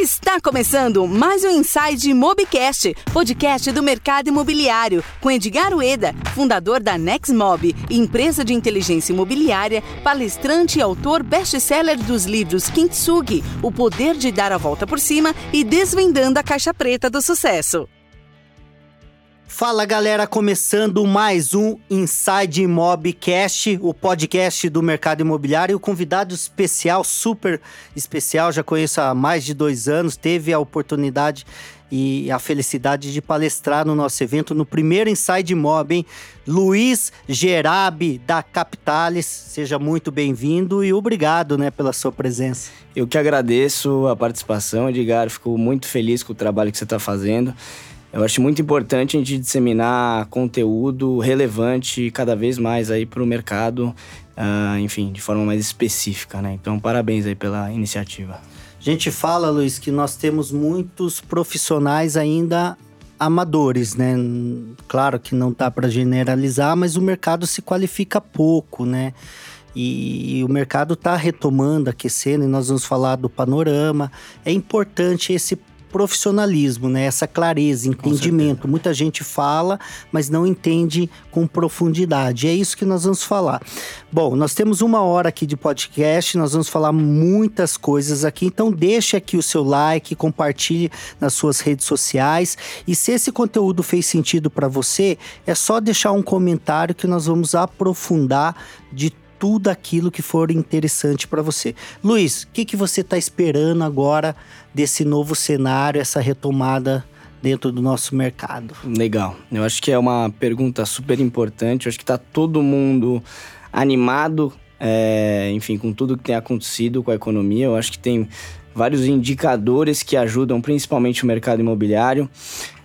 Está começando mais um Inside Mobcast, podcast do mercado imobiliário, com Edgar Ueda, fundador da Nexmob, empresa de inteligência imobiliária, palestrante e autor best-seller dos livros Kintsugi, O Poder de Dar a Volta por Cima e Desvendando a Caixa Preta do Sucesso. Fala galera, começando mais um Inside Mobcast, o podcast do mercado imobiliário. O convidado especial, super especial, já conheço há mais de dois anos, teve a oportunidade e a felicidade de palestrar no nosso evento, no primeiro Inside Mob, hein? Luiz Gerabi, da Capitalis. Seja muito bem-vindo e obrigado né, pela sua presença. Eu que agradeço a participação, Edgar. Fico muito feliz com o trabalho que você está fazendo. Eu acho muito importante a gente disseminar conteúdo relevante cada vez mais aí para o mercado, uh, enfim, de forma mais específica, né? Então, parabéns aí pela iniciativa. A gente fala, Luiz, que nós temos muitos profissionais ainda amadores, né? Claro que não tá para generalizar, mas o mercado se qualifica pouco, né? E, e o mercado está retomando, aquecendo, e nós vamos falar do panorama. É importante esse profissionalismo, né? Essa clareza, entendimento. Muita gente fala, mas não entende com profundidade. É isso que nós vamos falar. Bom, nós temos uma hora aqui de podcast, nós vamos falar muitas coisas aqui, então deixe aqui o seu like, compartilhe nas suas redes sociais e se esse conteúdo fez sentido para você, é só deixar um comentário que nós vamos aprofundar de tudo aquilo que for interessante para você. Luiz, o que, que você está esperando agora desse novo cenário, essa retomada dentro do nosso mercado? Legal. Eu acho que é uma pergunta super importante. Eu acho que está todo mundo animado, é, enfim, com tudo que tem acontecido com a economia. Eu acho que tem vários indicadores que ajudam, principalmente o mercado imobiliário.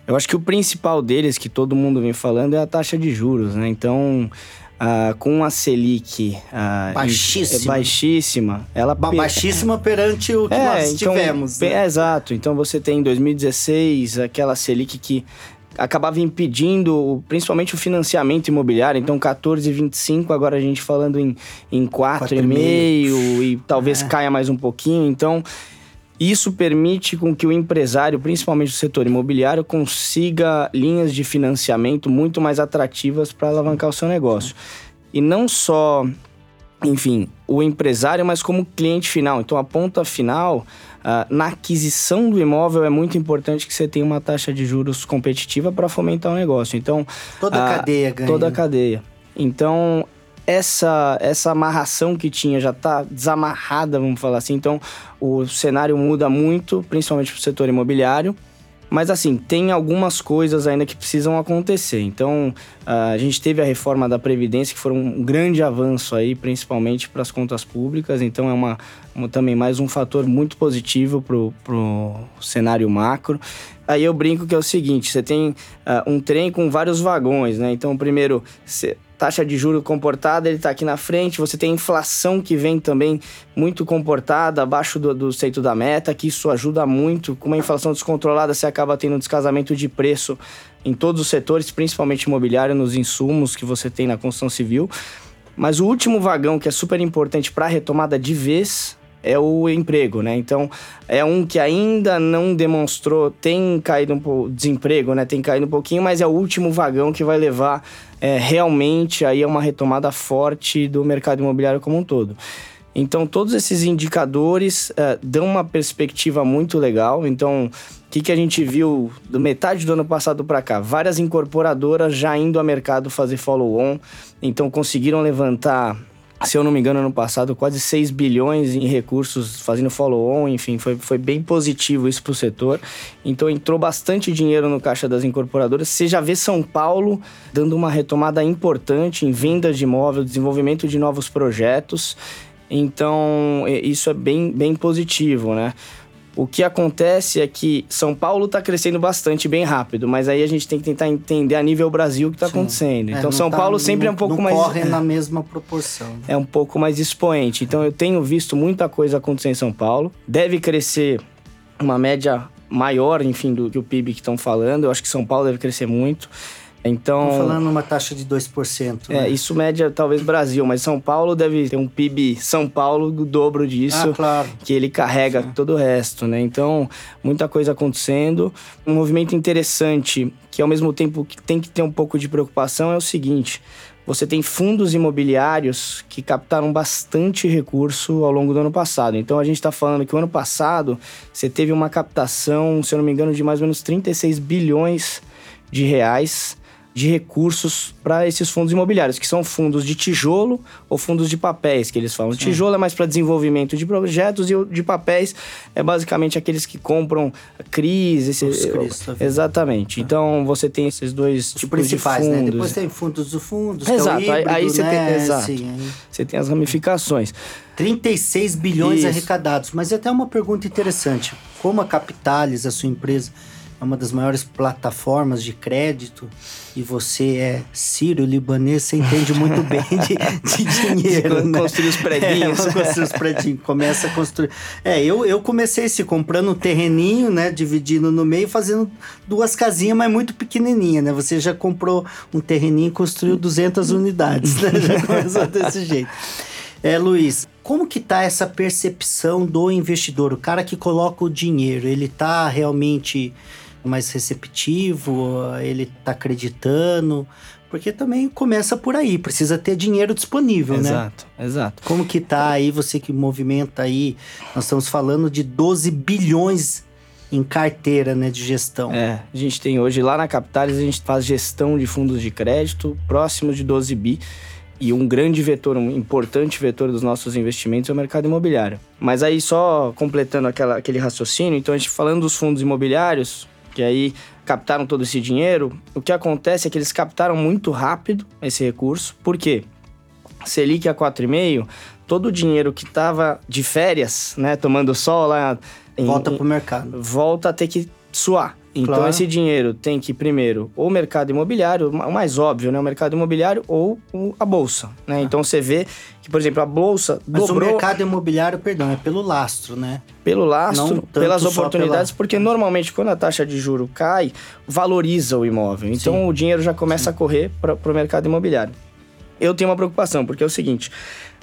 Eu acho que o principal deles, que todo mundo vem falando, é a taxa de juros, né? Então, Uh, com a Selic uh, baixíssima. É baixíssima, ela ba baixíssima perante o que é, nós então, tivemos. Né? É, exato. Então você tem em 2016 aquela Selic que acabava impedindo principalmente o financiamento imobiliário. Então 14,25, agora a gente falando em, em 4,5 e talvez é. caia mais um pouquinho. Então isso permite com que o empresário, principalmente do setor imobiliário, consiga linhas de financiamento muito mais atrativas para alavancar o seu negócio. E não só, enfim, o empresário, mas como cliente final. Então, a ponta final, uh, na aquisição do imóvel, é muito importante que você tenha uma taxa de juros competitiva para fomentar o negócio. Então, toda a uh, cadeia ganha. Toda a cadeia. Então, essa, essa amarração que tinha já está desamarrada, vamos falar assim. Então, o cenário muda muito, principalmente para o setor imobiliário. Mas assim, tem algumas coisas ainda que precisam acontecer. Então, a gente teve a reforma da Previdência, que foi um grande avanço aí, principalmente para as contas públicas. Então, é uma, uma, também mais um fator muito positivo para o cenário macro. Aí eu brinco que é o seguinte: você tem uh, um trem com vários vagões, né? Então, primeiro, taxa de juro comportada, ele está aqui na frente. Você tem inflação que vem também muito comportada, abaixo do, do centro da meta, que isso ajuda muito. Com uma inflação descontrolada, você acaba tendo um descasamento de preço em todos os setores, principalmente imobiliário, nos insumos que você tem na construção civil. Mas o último vagão, que é super importante para a retomada de vez, é o emprego, né? Então, é um que ainda não demonstrou, tem caído um pouco, desemprego, né? Tem caído um pouquinho, mas é o último vagão que vai levar é, realmente aí a uma retomada forte do mercado imobiliário como um todo. Então, todos esses indicadores uh, dão uma perspectiva muito legal. Então, o que, que a gente viu do metade do ano passado para cá? Várias incorporadoras já indo ao mercado fazer follow-on. Então, conseguiram levantar se eu não me engano, ano passado, quase 6 bilhões em recursos fazendo follow-on, enfim, foi, foi bem positivo isso para o setor. Então entrou bastante dinheiro no caixa das incorporadoras. Você já vê São Paulo dando uma retomada importante em vendas de imóvel, desenvolvimento de novos projetos. Então, isso é bem, bem positivo, né? O que acontece é que São Paulo está crescendo bastante, bem rápido, mas aí a gente tem que tentar entender a nível Brasil o que está acontecendo. É, então, São tá, Paulo sempre não, é um pouco não mais. corre na mesma proporção. É um pouco mais expoente. Então, eu tenho visto muita coisa acontecer em São Paulo. Deve crescer uma média maior, enfim, do que o PIB que estão falando. Eu acho que São Paulo deve crescer muito. Então, falando uma taxa de 2%. é, né? isso média talvez Brasil, mas São Paulo deve ter um PIB São Paulo do dobro disso. Ah, claro. que ele carrega todo o resto, né? Então, muita coisa acontecendo. Um movimento interessante, que ao mesmo tempo que tem que ter um pouco de preocupação, é o seguinte: você tem fundos imobiliários que captaram bastante recurso ao longo do ano passado. Então, a gente está falando que o ano passado você teve uma captação, se eu não me engano, de mais ou menos 36 bilhões de reais de recursos para esses fundos imobiliários, que são fundos de tijolo ou fundos de papéis, que eles falam. O tijolo é mais para desenvolvimento de projetos e o de papéis é basicamente aqueles que compram CRIs. Esse, Os CRIs, tá? Exatamente. Então você tem esses dois Os tipos principais, de fundos. né? Depois tem fundos do fundos, Exato, que é o aí- híbrido, aí você tem- né? exato. Sim, aí- Você tem as ramificações. 36 bilhões Isso. arrecadados. Mas até uma pergunta interessante. Como a Capitalis, a sua empresa, é uma das maiores plataformas de crédito e você é sírio-libanês, você entende muito bem de, de dinheiro, né? Construir os predinhos. É, construir os predinhos. Começa a construir. É, eu, eu comecei assim, comprando um terreninho, né? Dividindo no meio, fazendo duas casinhas, mas muito pequenininha, né? Você já comprou um terreninho e construiu 200 unidades, né? Já começou desse jeito. É, Luiz, como que tá essa percepção do investidor? O cara que coloca o dinheiro, ele tá realmente mais receptivo? Ele tá acreditando? Porque também começa por aí, precisa ter dinheiro disponível, né? Exato, exato. Como que tá aí, você que movimenta aí, nós estamos falando de 12 bilhões em carteira, né, de gestão. É, a gente tem hoje lá na Capitalis, a gente faz gestão de fundos de crédito próximos de 12 bi. E um grande vetor, um importante vetor dos nossos investimentos é o mercado imobiliário. Mas aí, só completando aquela, aquele raciocínio, então a gente falando dos fundos imobiliários, que aí captaram todo esse dinheiro, o que acontece é que eles captaram muito rápido esse recurso. Por quê? Selic a 4,5, todo o dinheiro que estava de férias, né, tomando sol lá... em- Volta em- pro mercado. volta a ter que suar. Então Claro. esse dinheiro tem que ir primeiro ou o mercado imobiliário, o mais óbvio, né, o mercado imobiliário ou a bolsa, né? Então você vê que, por exemplo, a bolsa Mas dobrou o mercado imobiliário, perdão, é pelo lastro, né? pelo lastro, pelas oportunidades, pela- porque normalmente quando a taxa de juro cai, valoriza o imóvel. Então Sim. o dinheiro já começa a correr para o mercado imobiliário. Eu tenho uma preocupação, porque é o seguinte.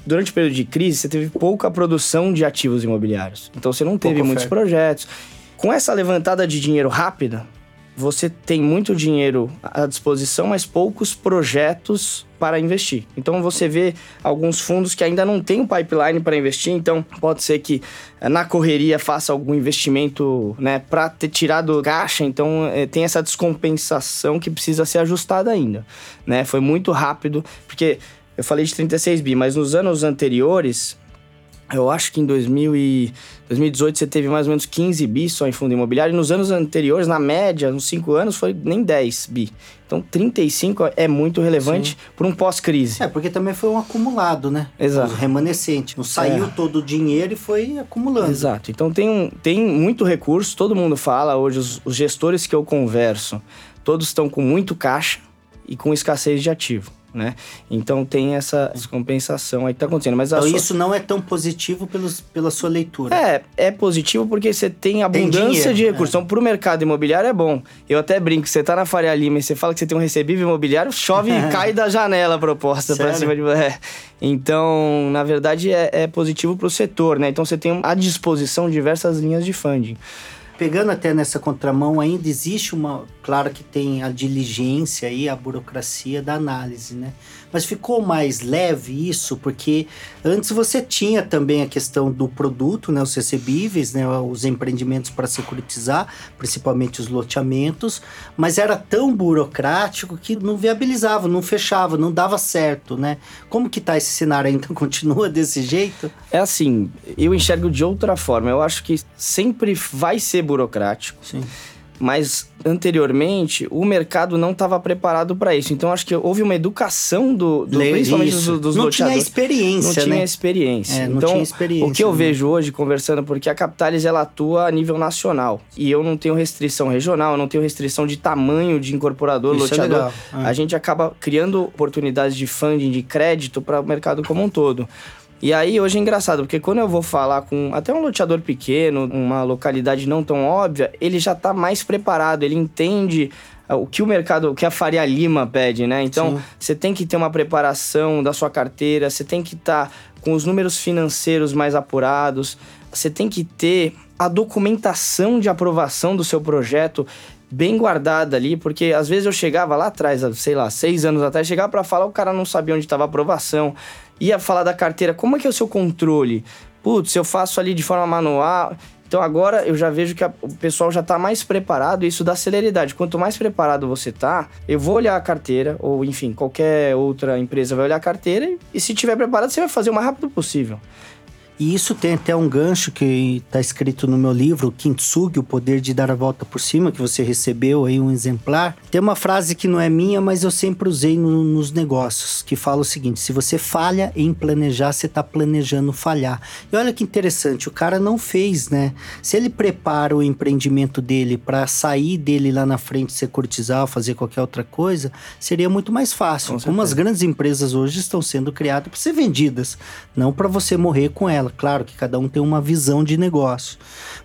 Durante o período de crise, você teve pouca produção de ativos imobiliários. Então você não teve muitos oferta. projetos. Com essa levantada de dinheiro rápida, você tem muito dinheiro à disposição, mas poucos projetos para investir. Então você vê alguns fundos que ainda não têm o pipeline para investir, então pode ser que eh, na correria faça algum investimento, né, para ter tirado caixa, então eh, tem essa descompensação que precisa ser ajustada ainda, né? Foi muito rápido, porque eu falei de 36 bi, mas nos anos anteriores eu acho que em 2000 e 2018 você teve mais ou menos 15 bi só em fundo imobiliário. E nos anos anteriores, na média, nos 5 anos, foi nem 10 bi. Então 35 é muito relevante para um pós-crise. É, porque também foi um acumulado, né? Exato. O remanescente. Não saiu É. todo o dinheiro e foi acumulando. Exato. Então tem, um, tem muito recurso, todo mundo fala hoje, os, os gestores que eu converso, todos estão com muito caixa e com escassez de ativo. Né? Então tem essa descompensação aí que tá acontecendo. Mas Então sua- isso não é tão positivo pelos, pela sua leitura. É, é positivo porque você tem abundância dinheiro, de recursos. é. Então, pro mercado imobiliário é bom. Eu até brinco, você tá na Faria Lima e você fala que você tem um recebível imobiliário, chove e cai da janela a proposta Sério? cima de é. Então, na verdade, é, é positivo pro setor, né? Então você tem à disposição diversas linhas de funding. Pegando até nessa contramão, ainda existe uma. Claro que tem a diligência e a burocracia da análise, né? Mas ficou mais leve isso, porque antes você tinha também a questão do produto, né? Os recebíveis, né? Os empreendimentos para securitizar, principalmente os loteamentos, mas era tão burocrático que não viabilizava, não fechava, não dava certo, né? Como que tá esse cenário ainda? Continua desse jeito? É assim, eu enxergo de outra forma. Eu acho que sempre vai ser burocrático. Sim. Mas anteriormente o mercado não estava preparado para isso. Então acho que houve uma educação do, do principalmente Isso. dos, dos não tinha experiência, não tinha né? experiência. É, não então, tinha experiência, o que eu né? vejo hoje conversando, porque a Capitalis ela atua a nível nacional e eu não tenho restrição regional, eu não tenho restrição de tamanho de incorporador, Isso é loteador. legal, é. A gente acaba criando oportunidades de funding, de crédito para o mercado como um todo. E aí hoje é engraçado, porque quando eu vou falar com até um loteador pequeno, uma localidade não tão óbvia, ele já está mais preparado, ele entende ah, o que o mercado, o que a Faria Lima pede, né? Então, Sim. você tem que ter uma preparação da sua carteira, você tem que estar tá com os números financeiros mais apurados, você tem que ter a documentação de aprovação do seu projeto bem guardada ali, porque às vezes eu chegava lá atrás, sei lá, seis anos atrás, chegava para falar, o cara não sabia onde estava a aprovação, ia falar da carteira, como é que é o seu controle? Putz, eu faço ali de forma manual. Então agora eu já vejo que a, o pessoal já está mais preparado isso dá celeridade. Quanto mais preparado você tá, eu vou olhar a carteira, ou enfim, qualquer outra empresa vai olhar a carteira e se tiver preparado, você vai fazer o mais rápido possível. E isso tem até um gancho que está escrito no meu livro, Kintsugi, o poder de dar a volta por cima, que você recebeu aí um exemplar. Tem uma frase que não é minha, mas eu sempre usei no, nos negócios, que fala o seguinte: se você falha em planejar, você está planejando falhar. E olha que interessante, o cara não fez, né? Se ele prepara o empreendimento dele para sair dele lá na frente, ser cortisal, fazer qualquer outra coisa, seria muito mais fácil. Como as grandes empresas hoje estão sendo criadas para ser vendidas, não para você morrer com ela. Claro que cada um tem uma visão de negócio.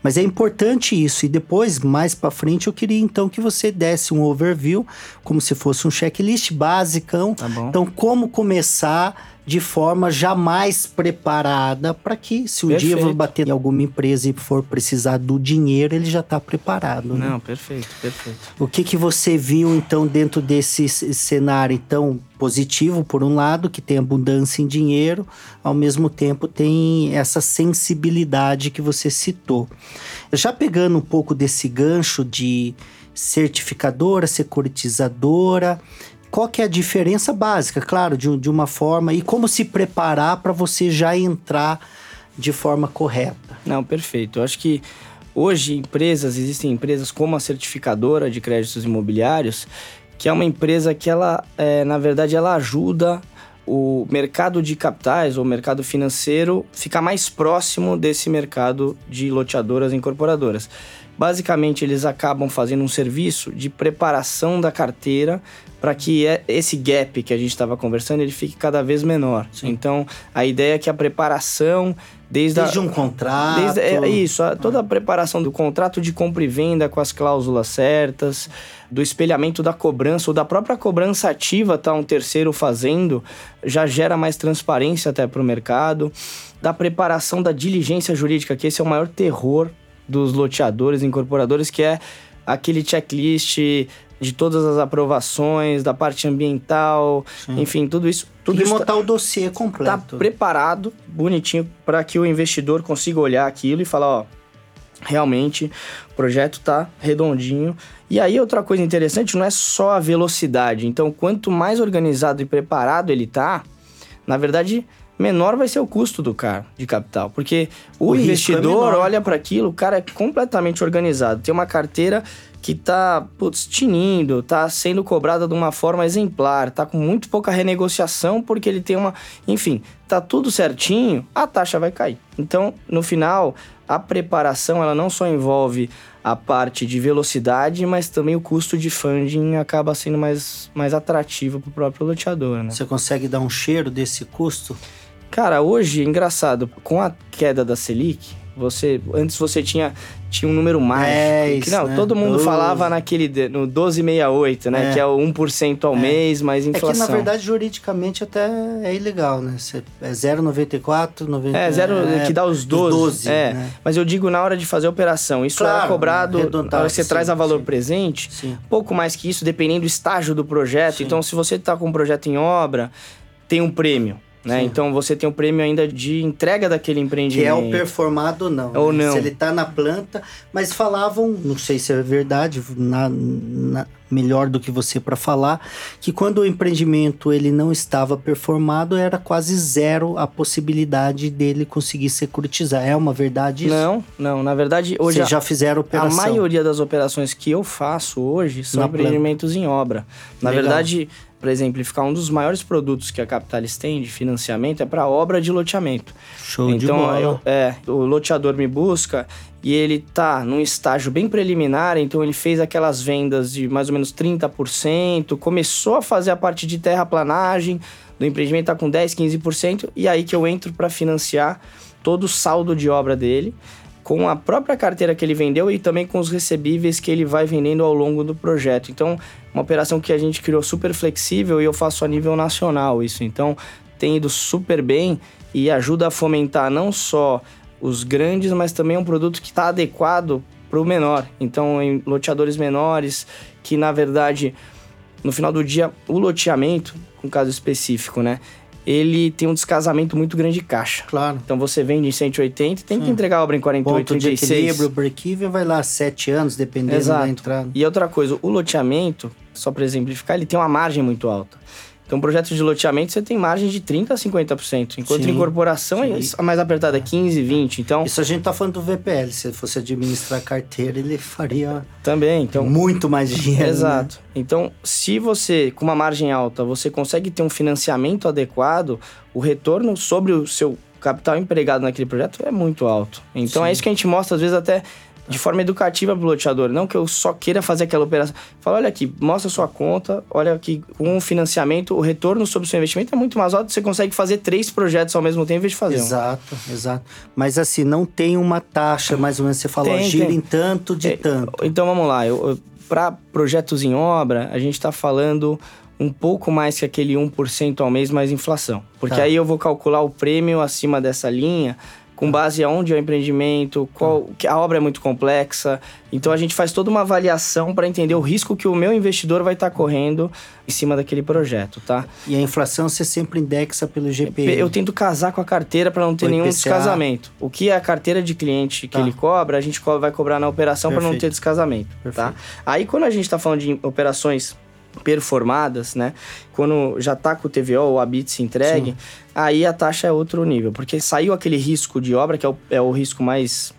Mas é importante isso. E depois, mais para frente, eu queria então que você desse um overview, como se fosse um checklist basicão. Tá então, como começar de forma jamais preparada para que, se um perfeito. dia bater em alguma empresa e for precisar do dinheiro, ele já está preparado. Né? Não, perfeito, perfeito. O que, que você viu, então, dentro desse cenário tão positivo, por um lado, que tem abundância em dinheiro, ao mesmo tempo tem essa sensibilidade que você citou. Já pegando um pouco desse gancho de certificadora, securitizadora, qual que é a diferença básica, claro, de, de uma forma e como se preparar para você já entrar de forma correta. Não, perfeito. Eu acho que hoje empresas, existem empresas como a certificadora de créditos imobiliários, que é uma empresa que ela, é, na verdade, ela ajuda o mercado de capitais ou mercado financeiro ficar mais próximo desse mercado de loteadoras e incorporadoras. Basicamente, eles acabam fazendo um serviço de preparação da carteira para que é, esse gap que a gente estava conversando ele fique cada vez menor. Sim. Então, a ideia é que a preparação desde, desde a, um contrato, desde, é, isso, a, toda a preparação do contrato de compra e venda com as cláusulas certas, do espelhamento da cobrança ou da própria cobrança ativa, tá um terceiro fazendo, já gera mais transparência até para o mercado, da preparação da diligência jurídica, que esse é o maior terror dos loteadores, incorporadores, que é aquele checklist de todas as aprovações, da parte ambiental, Sim. enfim, tudo isso. Tudo isso montar tá, o dossiê completo. Está preparado, bonitinho, para que o investidor consiga olhar aquilo e falar, ó, realmente o projeto tá redondinho. E aí outra coisa interessante não é só a velocidade. Então, quanto mais organizado e preparado ele tá, na verdade, menor vai ser o custo do carro de capital, porque o, o é investidor é olha para aquilo, o cara é completamente organizado, tem uma carteira que tá, putz, tinindo, tá sendo cobrada de uma forma exemplar, tá com muito pouca renegociação porque ele tem uma, enfim, tá tudo certinho, a taxa vai cair. Então, no final, a preparação ela não só envolve a parte de velocidade, mas também o custo de funding acaba sendo mais, mais atrativo para o próprio loteador, né? Você consegue dar um cheiro desse custo? Cara, hoje, engraçado, com a queda da Selic, você antes você tinha tinha um número mais. É, não, né? todo mundo 12. falava naquele no 1268, né, é. que é o 1% ao é. mês mais inflação. É que na verdade juridicamente até é ilegal, né? É 0,94, 90. É, zero é, que dá os 12. 12 é. Né? Mas eu digo na hora de fazer a operação, isso claro, é cobrado, na hora que você sim, traz a valor sim. presente, sim. pouco mais que isso, dependendo do estágio do projeto. Então, se você está com um projeto em obra, tem um prêmio. Né? Então você tem o prêmio ainda de entrega daquele empreendimento. Que é o performado ou não. Ou né? não. Se ele está na planta, mas falavam, não sei se é verdade, na, na, melhor do que você para falar, que quando o empreendimento ele não estava performado, era quase zero a possibilidade dele conseguir securitizar. É uma verdade isso? Não, não. Na verdade, hoje. Vocês já fizeram operação. A maioria das operações que eu faço hoje são na empreendimentos planta. em obra. Na Legal. verdade para exemplificar, um dos maiores produtos que a Capitalis tem de financiamento é para obra de loteamento. Show então, de bola. Eu, é, o loteador me busca e ele tá num estágio bem preliminar, então ele fez aquelas vendas de mais ou menos 30%, começou a fazer a parte de terraplanagem, do empreendimento está com 10, 15%, e aí que eu entro para financiar todo o saldo de obra dele com a própria carteira que ele vendeu e também com os recebíveis que ele vai vendendo ao longo do projeto. Então, uma operação que a gente criou super flexível e eu faço a nível nacional isso. Então, tem ido super bem e ajuda a fomentar não só os grandes, mas também um produto que está adequado para o menor. Então, em loteadores menores, que na verdade, no final do dia, o loteamento, um caso específico, né? Ele tem um descasamento muito grande de caixa. Claro. Então você vende em 180 tem Sim. que entregar a obra em 48, Ponto 36. de equilíbrio, break-even vai lá 7 anos, dependendo Exato. da entrada. E outra coisa, o loteamento, só para exemplificar, ele tem uma margem muito alta. Então, projeto de loteamento você tem margem de 30% a 50%, enquanto sim, incorporação é sim. é mais apertada, é 15%, 20%. Então, Isso a gente tá falando do VPL. Se fosse administrar a carteira, ele faria também, então, muito mais dinheiro. Né? Exato. Né? Então, se você, com uma margem alta, você consegue ter um financiamento adequado, o retorno sobre o seu capital empregado naquele projeto é muito alto. Então, sim. é isso que a gente mostra, às vezes, até de forma educativa pro loteador, não que eu só queira fazer aquela operação. Fala, olha aqui, mostra sua conta, olha aqui, com o financiamento, o retorno sobre o seu investimento é muito mais alto, você consegue fazer três projetos ao mesmo tempo em vez de fazer Exato, um. exato. Mas assim, não tem uma taxa, mais ou menos, você falou, tem, gira tem. em tanto de é, tanto. Então vamos lá, para projetos em obra, a gente está falando um pouco mais que aquele 1% ao mês mais inflação. Porque tá. aí eu vou calcular o prêmio acima dessa linha com base aonde é o empreendimento, qual, que a obra é muito complexa. Então a gente faz toda uma avaliação para entender o risco que o meu investidor vai estar tá correndo em cima daquele projeto, tá? E a inflação você sempre indexa pelo GPM. Eu tento casar com a carteira para não ter nenhum descasamento. O que é a carteira de cliente que tá. ele cobra, a gente vai cobrar na operação para não ter descasamento, tá? Perfeito. tá? Aí quando a gente está falando de operações performadas, né? Quando já tá com o TVO ou a BITS entregue, Sim. aí a taxa é outro nível. Porque saiu aquele risco de obra, que é o, é o risco mais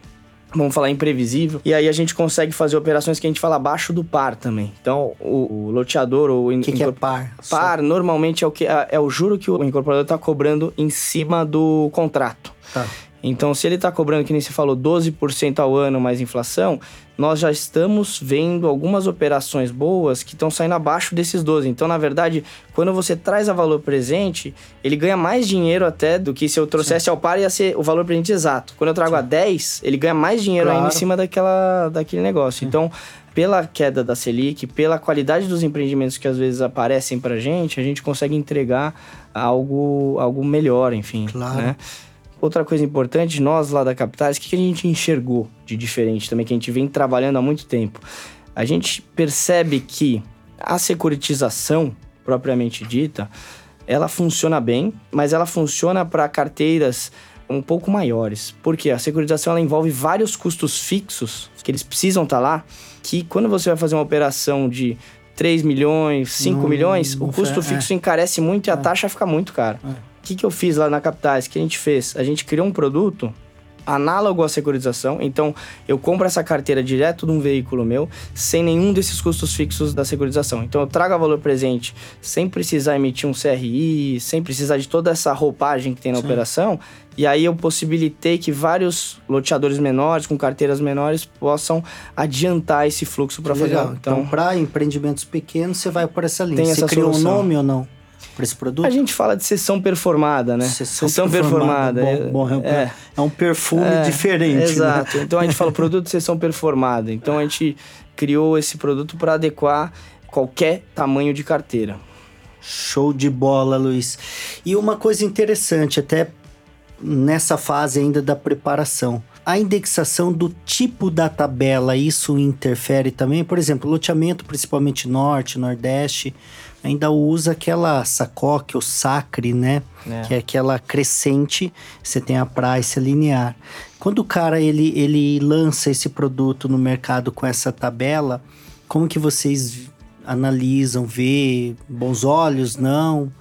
vamos falar imprevisível, e aí a gente consegue fazer operações que a gente fala abaixo do par também. Então, o, o loteador ou o que, que é par? Par Só... normalmente é o que é, é, o juro que o incorporador está cobrando em cima do contrato. Tá. Então, se ele está cobrando, que nem se falou, 12% ao ano mais inflação, nós já estamos vendo algumas operações boas que estão saindo abaixo desses 12. Então, na verdade, quando você traz a valor presente, ele ganha mais dinheiro até do que se eu trouxesse Sim. ao par ia ser o valor presente exato. Quando eu trago Sim. a 10, ele ganha mais dinheiro claro. ainda em cima daquela, daquele negócio. Sim. Então, pela queda da Selic, pela qualidade dos empreendimentos que às vezes aparecem para gente, a gente consegue entregar algo, algo melhor, enfim. Claro. Né? Outra coisa importante, nós lá da Capitais, o que a gente enxergou de diferente também, que a gente vem trabalhando há muito tempo? A gente percebe que a securitização, propriamente dita, ela funciona bem, mas ela funciona para carteiras um pouco maiores. Porque a securitização ela envolve vários custos fixos que eles precisam estar tá lá, que quando você vai fazer uma operação de 3 milhões, 5 milhões, o custo fixo é. encarece muito e a é. taxa fica muito cara. É que, que eu fiz lá na Capitais? que a gente fez? A gente criou um produto análogo à securitização. Então, eu compro essa carteira direto de um veículo meu, sem nenhum desses custos fixos da securitização. Então, eu trago a valor presente sem precisar emitir um CRI, sem precisar de toda essa roupagem que tem na Sim. operação. E aí eu possibilitei que vários loteadores menores, com carteiras menores, possam adiantar esse fluxo para fazer. Então, então para empreendimentos pequenos, você vai por essa linha. Tem você essa criou solução. um nome ou não? Para esse produto? A gente fala de sessão performada, né? Sessão, sessão performada. performada. Bom, bom, é, é, é, um perfume é, diferente. Né? Exato. Né? Então a gente fala produto de sessão performada. Então a gente criou esse produto para adequar qualquer tamanho de carteira. Show de bola, Luiz. E uma coisa interessante, até nessa fase ainda da preparação. A indexação do tipo da tabela, isso interfere também? Por exemplo, loteamento, principalmente norte, nordeste, ainda usa aquela sacoque ou sacre, né? É. Que é aquela crescente, você tem a price linear. Quando o cara ele, ele lança esse produto no mercado com essa tabela, como que vocês analisam, vê bons olhos, não?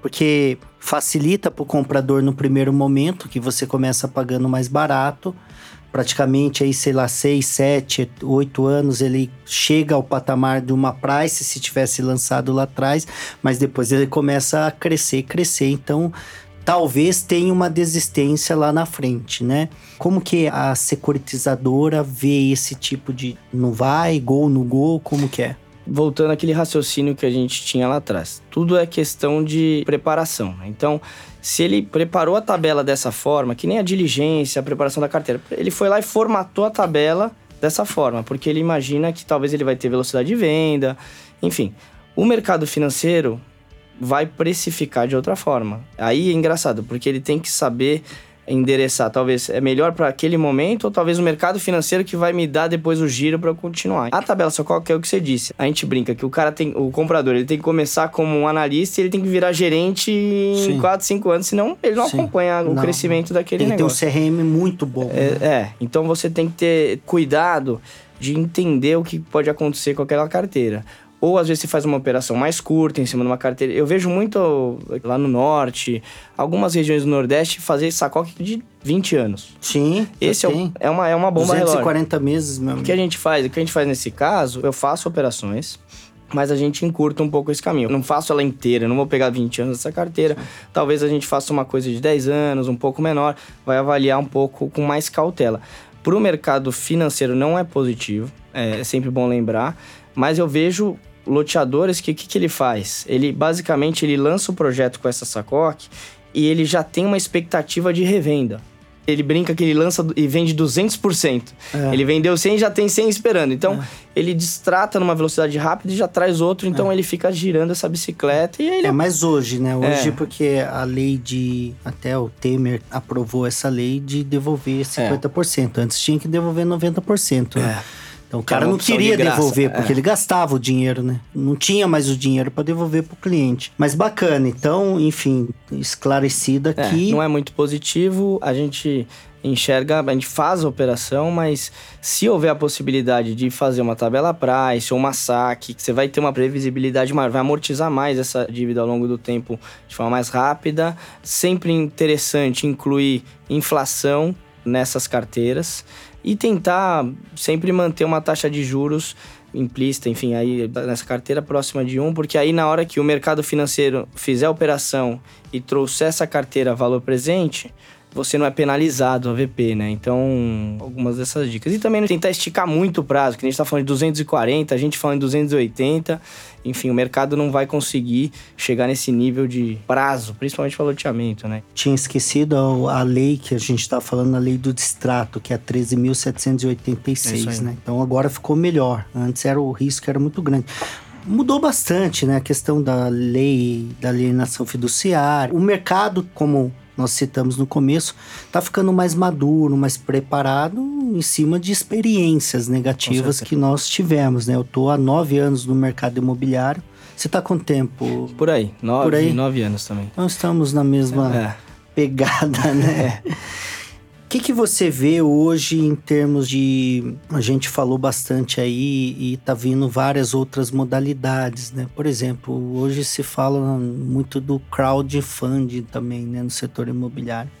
Porque facilita para o comprador no primeiro momento, que você começa pagando mais barato, praticamente aí, sei lá, 6, 7, 8 anos, ele chega ao patamar de uma price se tivesse lançado lá atrás, mas depois ele começa a crescer, crescer, então talvez tenha uma desistência lá na frente, né? Como que a securitizadora vê esse tipo de não vai, gol no gol, como que é? Voltando àquele raciocínio que a gente tinha lá atrás. Tudo é questão de preparação. Né? Então, se ele preparou a tabela dessa forma, que nem a diligência, a preparação da carteira, ele foi lá e formatou a tabela dessa forma, porque ele imagina que talvez ele vai ter velocidade de venda, enfim. O mercado financeiro vai precificar de outra forma. Aí é engraçado, porque ele tem que saber endereçar. Talvez é melhor para aquele momento ou talvez o mercado financeiro que vai me dar depois o giro para continuar. A tabela só qual que é o que você disse. A gente brinca que o cara tem, o comprador, ele tem que começar como um analista e ele tem que virar gerente em 4, 5 anos, senão ele não Sim. acompanha o não. crescimento daquele ele negócio. Ele tem um CRM muito bom. É, né? é, então você tem que ter cuidado de entender o que pode acontecer com aquela carteira. Ou às vezes você faz uma operação mais curta em cima de uma carteira. Eu vejo muito lá no norte, algumas regiões do Nordeste, fazer sacoque de 20 anos. Sim. Esse é, é, uma, é uma bomba 240 relógio. meses mesmo. O que a gente faz? O que a gente faz nesse caso, eu faço operações, mas a gente encurta um pouco esse caminho. Eu não faço ela inteira, não vou pegar 20 anos dessa carteira. Talvez a gente faça uma coisa de 10 anos, um pouco menor, vai avaliar um pouco com mais cautela. Para o mercado financeiro não é positivo, é sempre bom lembrar, mas eu vejo loteadores que o que, que ele faz? Ele basicamente ele lança o projeto com essa sacoque e ele já tem uma expectativa de revenda. Ele brinca que ele lança e vende 200%. É. Ele vendeu 100 e já tem 100 esperando. Então, é. ele distrata numa velocidade rápida e já traz outro. Então, é. ele fica girando essa bicicleta e ele... É, mas hoje, né? Hoje, é. porque a lei de... Até o Temer aprovou essa lei de devolver 50%. Antes tinha que devolver 90%. Né? É. Então o cara não queria de devolver, porque é. ele gastava o dinheiro, né? Não tinha mais o dinheiro para devolver para o cliente. Mas bacana, então, enfim, esclarecida é, aqui. não é muito positivo, a gente enxerga, a gente faz a operação, mas se houver a possibilidade de fazer uma tabela price ou uma saque, você vai ter uma previsibilidade maior, vai amortizar mais essa dívida ao longo do tempo de forma mais rápida. Sempre interessante incluir inflação nessas carteiras e tentar sempre manter uma taxa de juros implícita, enfim, aí nessa carteira próxima de um, porque aí na hora que o mercado financeiro fizer a operação e trouxer essa carteira valor presente, você não é penalizado, AVP, né? Então, algumas dessas dicas. E também não tentar esticar muito o prazo, que a gente está falando de 240, a gente falando de 280. Enfim, o mercado não vai conseguir chegar nesse nível de prazo, principalmente para loteamento, né? Tinha esquecido a, lei que a gente está falando, a lei do distrato, que é a 13.786, né? Então agora ficou melhor. Antes era o risco era muito grande mudou bastante, né? A questão da lei da alienação fiduciária. O mercado, como nós citamos no começo, está ficando mais maduro, mais preparado em cima de experiências negativas que nós tivemos, né? Eu estou há nove anos no mercado imobiliário. Você está com tempo? Por aí, nove, Por aí? nove anos também. Nós estamos na mesma é. pegada, né? É. O que, que você vê hoje em termos de. A gente falou bastante aí e tá vindo várias outras modalidades, né? Por exemplo, hoje se fala muito do crowdfunding também, né? No setor imobiliário.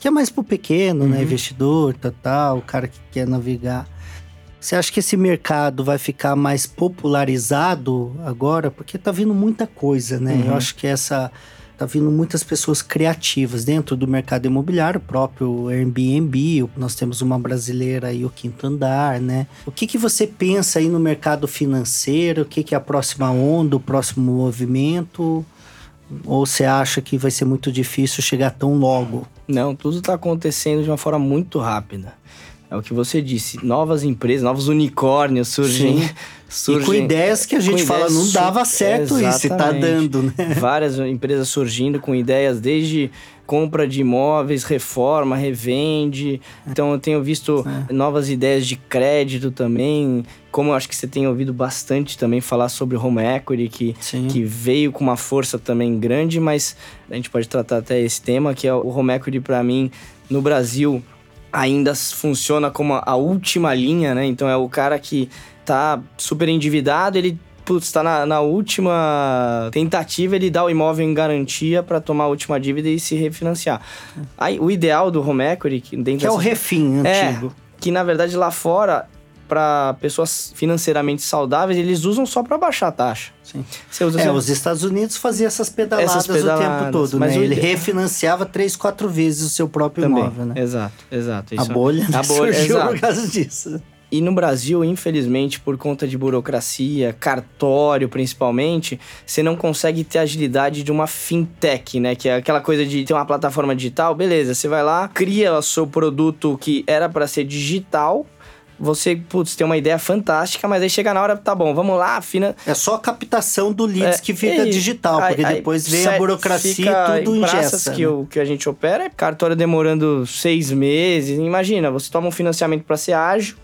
Que é mais pro pequeno, né? uhum. né? Investidor, tal, tal, o cara que quer navegar. Você acha que esse mercado vai ficar mais popularizado agora? Porque tá vindo muita coisa, né? Uhum. Eu acho que essa tá vindo muitas pessoas criativas dentro do mercado imobiliário, o próprio Airbnb, nós temos uma brasileira aí, o Quinto Andar, né? O que, que você pensa aí no mercado financeiro? O que, que é a próxima onda, o próximo movimento? Ou você acha que vai ser muito difícil chegar tão logo? Não, tudo está acontecendo de uma forma muito rápida. É o que você disse, novas empresas, novos unicórnios surgem. surgem e com ideias que a gente fala, não dava certo isso, e tá dando, né? Várias empresas surgindo com ideias desde compra de imóveis, reforma, revende. Então eu tenho visto é. novas ideias de crédito também. Como eu acho que você tem ouvido bastante também falar sobre home equity, que, que veio com uma força também grande, mas a gente pode tratar até esse tema, que é o home equity para mim no Brasil ainda funciona como a última linha, né? Então é o cara que tá super endividado, ele putz, tá na, na última tentativa, ele dá o imóvel em garantia para tomar a última dívida e se refinanciar. Aí, o ideal do home equity... Que, dentro que é o refim antigo. É, que na verdade lá fora para pessoas financeiramente saudáveis, eles usam só para baixar a taxa. Sim. Você usa é, os Estados Unidos faziam essas pedaladas, essas pedaladas o tempo todo, mas né? Ele refinanciava três, quatro vezes o seu próprio Também. imóvel, né? Exato, exato. Isso a bolha, a bolha surgiu exato. por causa disso. E no Brasil, infelizmente, por conta de burocracia, cartório principalmente, você não consegue ter a agilidade de uma fintech, né? Que é aquela coisa de ter uma plataforma digital, beleza, você vai lá, cria o seu produto que era para ser digital, você, putz, tem uma ideia fantástica, mas aí chega na hora, tá bom, vamos lá, afina. É só a captação do leads é, que fica e, digital, porque aí, depois vem a burocracia e tudo em ingessa. que, né? o, que a gente opera é cartório demorando seis meses. Imagina, você toma um financiamento para ser ágil,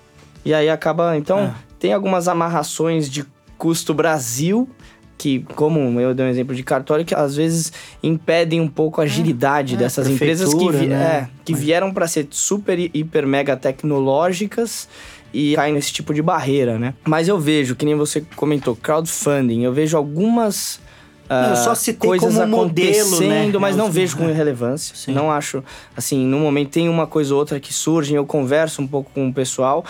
e aí acaba. Então, é. tem algumas amarrações de custo Brasil que, como eu dei um exemplo de cartório, que às vezes impedem um pouco a agilidade é, dessas empresas que, vi né? é, que vieram para ser super, hiper, mega tecnológicas e caem nesse tipo de barreira, né? Mas eu vejo, que nem você comentou, crowdfunding, eu vejo algumas Uh, eu só citei coisas como modelo, né? mas não vejo com relevância. Sim. Não acho, assim, no momento tem uma coisa ou outra que surge, eu converso um pouco com o pessoal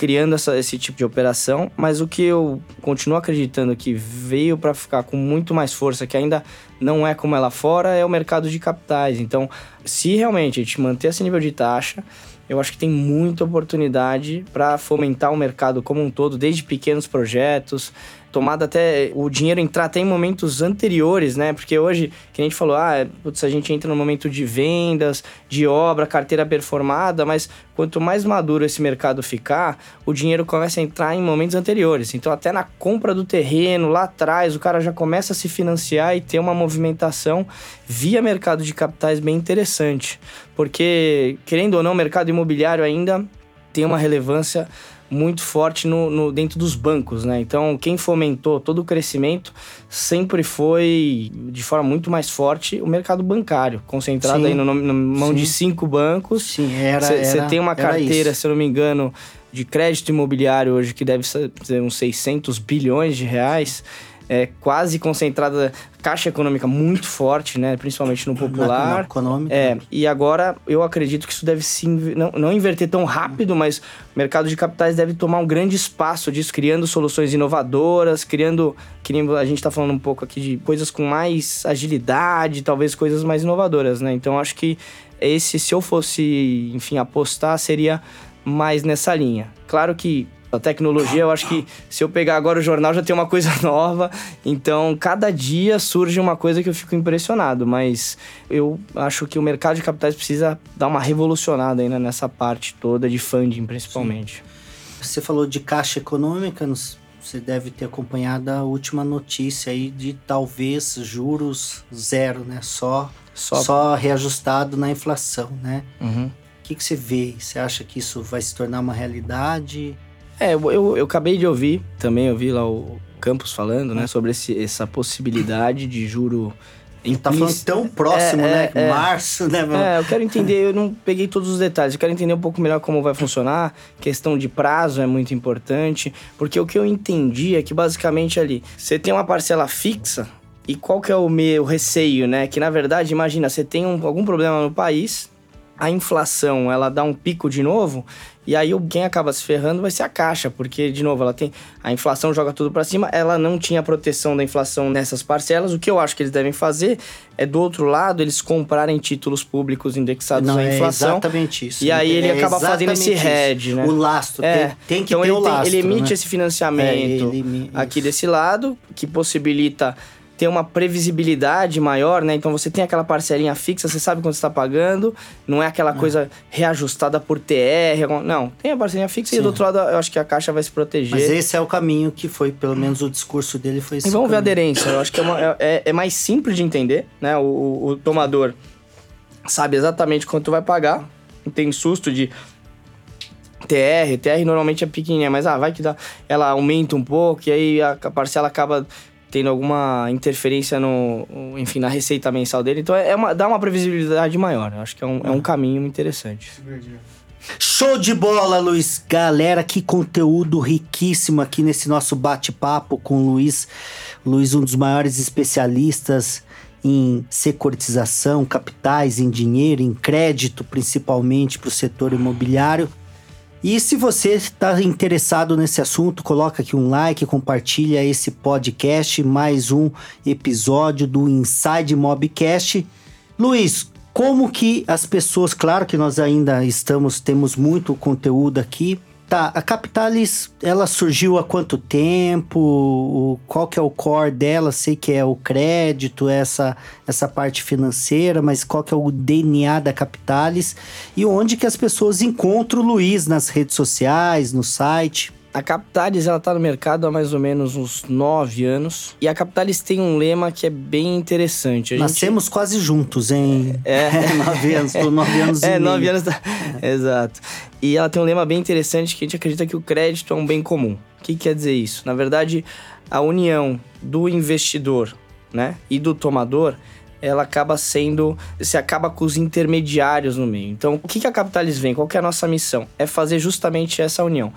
criando essa, esse tipo de operação, mas o que eu continuo acreditando que veio para ficar com muito mais força, que ainda não é como é fora, é o mercado de capitais. Então, se realmente a gente manter esse nível de taxa, eu acho que tem muita oportunidade para fomentar o mercado como um todo, desde pequenos projetos, tomada até o dinheiro entrar até em momentos anteriores, né? Porque hoje, que a gente falou, ah, putz, a gente entra no momento de vendas, de obra, carteira performada, mas quanto mais maduro esse mercado ficar, o dinheiro começa a entrar em momentos anteriores. Então, até na compra do terreno, lá atrás, o cara já começa a se financiar e ter uma movimentação via mercado de capitais bem interessante. Porque, querendo ou não, o mercado imobiliário ainda tem uma relevância muito forte no, no, dentro dos bancos, né? Então, quem fomentou todo o crescimento sempre foi, de forma muito mais forte, o mercado bancário, concentrado Sim. aí no, no mão Sim. de cinco bancos. Sim, era. Você tem uma carteira, se eu não me engano, de crédito imobiliário hoje que deve ser uns 600 bilhões de reais é, quase concentrada, caixa econômica muito forte, né? Principalmente no popular. Econômica. É, e agora eu acredito que isso deve se não, não inverter tão rápido, mas o mercado de capitais deve tomar um grande espaço disso, criando soluções inovadoras, criando, que nem a gente está falando um pouco aqui de coisas com mais agilidade, talvez coisas mais inovadoras, né? Então acho que esse, se eu fosse, enfim, apostar, seria mais nessa linha. Claro que a tecnologia, eu acho que se eu pegar agora o jornal já tem uma coisa nova. Então, cada dia surge uma coisa que eu fico impressionado. Mas eu acho que o mercado de capitais precisa dar uma revolucionada ainda nessa parte toda de funding, principalmente. Sim. Você falou de caixa econômica, você deve ter acompanhado a última notícia aí de talvez juros zero, né? Só, só... só reajustado na inflação, né? Uhum. O que, que você vê? Você acha que isso vai se tornar uma realidade? É, eu, eu acabei de ouvir, também ouvi lá o Campos falando, né, sobre esse, essa possibilidade de juro Tá falando tão próximo, é, né? É, é, Março, né? Meu? É, eu quero entender, eu não peguei todos os detalhes, eu quero entender um pouco melhor como vai funcionar. Questão de prazo é muito importante, porque o que eu entendi é que basicamente ali, você tem uma parcela fixa, e qual que é o meu receio, né? Que na verdade, imagina, você tem um, algum problema no país, a inflação ela dá um pico de novo e aí quem acaba se ferrando vai ser a caixa, porque de novo ela tem a inflação joga tudo para cima, ela não tinha proteção da inflação nessas parcelas. O que eu acho que eles devem fazer é do outro lado eles comprarem títulos públicos indexados não, à é inflação. É exatamente isso. E aí ele é acaba fazendo esse hedge, né? O lastro é. tem, tem que então ter ele o lastro. Tem, ele emite né? esse financiamento é, ele, aqui desse lado que possibilita ter uma previsibilidade maior, né? Então você tem aquela parcelinha fixa, você sabe quanto está pagando, não é aquela é. coisa reajustada por TR, não, tem a parcelinha fixa Sim. e do outro lado eu acho que a caixa vai se proteger. Mas esse é o caminho que foi, pelo menos o discurso dele foi esse. E vamos caminho. ver a aderência, eu acho que é, uma, é, é, mais simples de entender, né? O, o, o tomador sabe exatamente quanto vai pagar, não tem susto de TR, TR normalmente é pequenininha, mas ah, vai que dá, ela aumenta um pouco e aí a parcela acaba tendo alguma interferência no, enfim, na receita mensal dele. Então é uma, dá uma previsibilidade maior. Eu acho que é um, é um caminho interessante. Show de bola, Luiz. Galera, que conteúdo riquíssimo aqui nesse nosso bate-papo com o Luiz. Luiz, um dos maiores especialistas em securitização, capitais, em dinheiro, em crédito, principalmente para o setor imobiliário. E se você está interessado nesse assunto, coloca aqui um like, compartilha esse podcast, mais um episódio do Inside Mobcast. Luiz, como que as pessoas, claro que nós ainda estamos, temos muito conteúdo aqui, Tá, a Capitalis, ela surgiu há quanto tempo? O, qual que é o core dela? Sei que é o crédito, essa, essa parte financeira, mas qual que é o DNA da Capitalis? E onde que as pessoas encontram o Luiz nas redes sociais, no site? A Capitalis ela está no mercado há mais ou menos uns nove anos. E a Capitalis tem um lema que é bem interessante. A Nascemos gente... quase juntos, hein? É. nove anos, por nove anos É, e nove anos. É. Exato. E ela tem um lema bem interessante que a gente acredita que o crédito é um bem comum. O que quer dizer isso? Na verdade, a união do investidor né, e do tomador ela acaba sendo. Você acaba com os intermediários no meio. Então, o que, que a Capitalis vem? Qual que é a nossa missão? É fazer justamente essa união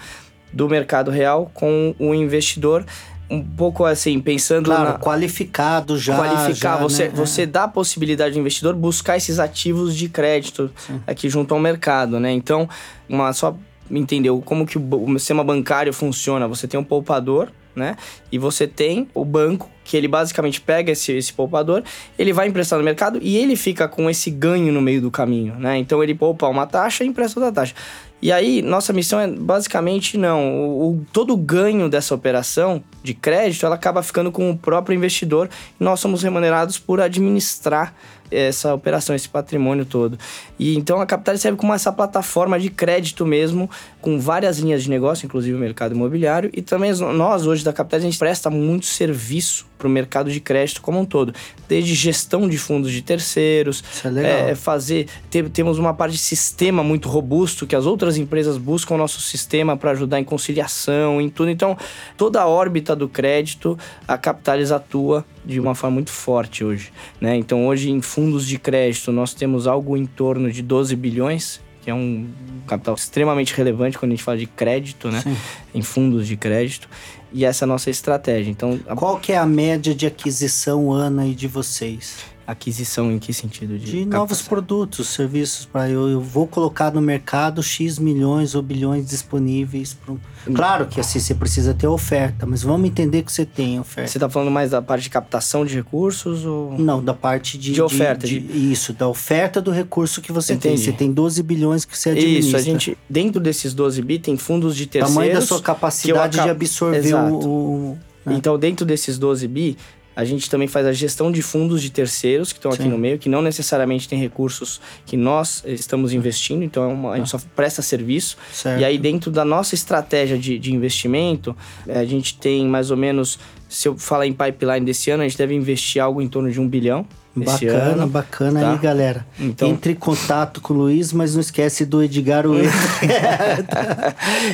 do mercado real com o investidor um pouco assim, pensando claro, na... qualificado já. Qualificar, já, você, né? você dá a possibilidade do investidor buscar esses ativos de crédito Sim. aqui junto ao mercado, né? Então, uma, só entendeu como que o sistema bancário funciona. Você tem um poupador, né? E você tem o banco, que ele basicamente pega esse, esse poupador, ele vai emprestar no mercado e ele fica com esse ganho no meio do caminho, né? Então ele poupa uma taxa e empresta outra taxa. E aí, nossa missão é basicamente não. O, o, todo o ganho dessa operação de crédito, ela acaba ficando com o próprio investidor e nós somos remunerados por administrar essa operação, esse patrimônio todo. E então a Capital serve como essa plataforma de crédito mesmo, com várias linhas de negócio, inclusive o mercado imobiliário. E também nós, hoje da Capital, a gente presta muito serviço para o mercado de crédito como um todo. Desde gestão de fundos de terceiros, é. É, fazer. Ter, temos uma parte de sistema muito robusto que as outras empresas buscam o nosso sistema para ajudar em conciliação, em tudo. Então, toda a órbita do crédito, a Capitalis atua de uma forma muito forte hoje. Né? Então, hoje, em fundos de crédito, nós temos algo em torno de 12 bilhões, que é um capital extremamente relevante quando a gente fala de crédito, né? Sim. Em fundos de crédito. E essa é a nossa estratégia. Então, a... Qual que é a média de aquisição ano aí de vocês? Aquisição em que sentido? De, de novos produtos, serviços para eu, eu vou colocar no mercado X milhões ou bilhões disponíveis. Pro... Claro que assim você precisa ter oferta, mas vamos entender que você tem oferta. Você está falando mais da parte de captação de recursos ou Não, da parte de de oferta, de, de... isso, da oferta do recurso que você Entendi. tem. Você tem 12 bilhões que você administra. Isso, a gente dentro desses 12 bi tem fundos de terceiros. tamanho da sua capacidade acabo- de absorver Exato. o, o né? Então, dentro desses 12 bi, a gente também faz a gestão de fundos de terceiros que estão aqui no meio, que não necessariamente têm recursos que nós estamos investindo, então é uma- a gente só presta serviço. certo. E aí, dentro da nossa estratégia de, de investimento, eh, a gente tem mais ou menos, se eu falar em pipeline desse ano, a gente deve investir algo em torno de um bilhão. Esse Bacana, ano. bacana tá? aí, galera. Então- Entre em contato com o Luiz, mas não esquece do Edgar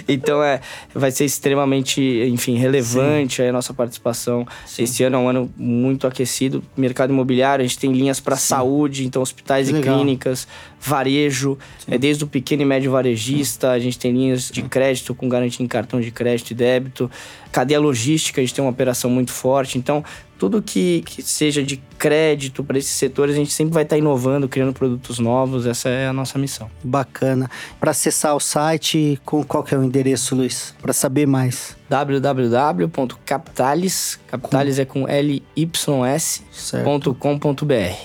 então é, vai ser extremamente, enfim, relevante aí a nossa participação. Esse ano é um ano muito aquecido. Mercado imobiliário, a gente tem linhas para saúde, então hospitais Que e legal. clínicas, varejo, é, desde o pequeno e médio varejista, a gente tem linhas de crédito com garantia em cartão de crédito e débito. Cadeia logística, a gente tem uma operação muito forte. Então, tudo que, que seja de crédito para esses setores, a gente sempre vai estar inovando, criando produtos novos. Essa é a nossa missão. Bacana. Para acessar o site, com qual que é o endereço, Luiz? Para saber mais. www.capitalis, capitalis é com lys.com.br.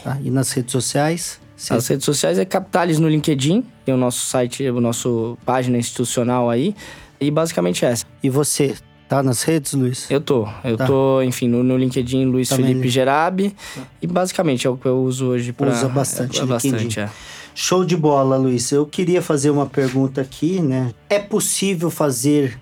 Tá? E nas redes sociais? Cê- As redes sociais é Capitalis no LinkedIn, tem o nosso site, o nosso página institucional aí, e basicamente é essa. E você, tá nas redes, Luiz? Eu tô, eu Tá. tô, enfim, no, no LinkedIn Luiz Também Felipe li. Gerabi, e basicamente é o que eu uso hoje para Usa bastante é, é bastante, é. Show de bola, Luiz. Eu queria fazer uma pergunta aqui, né? É possível fazer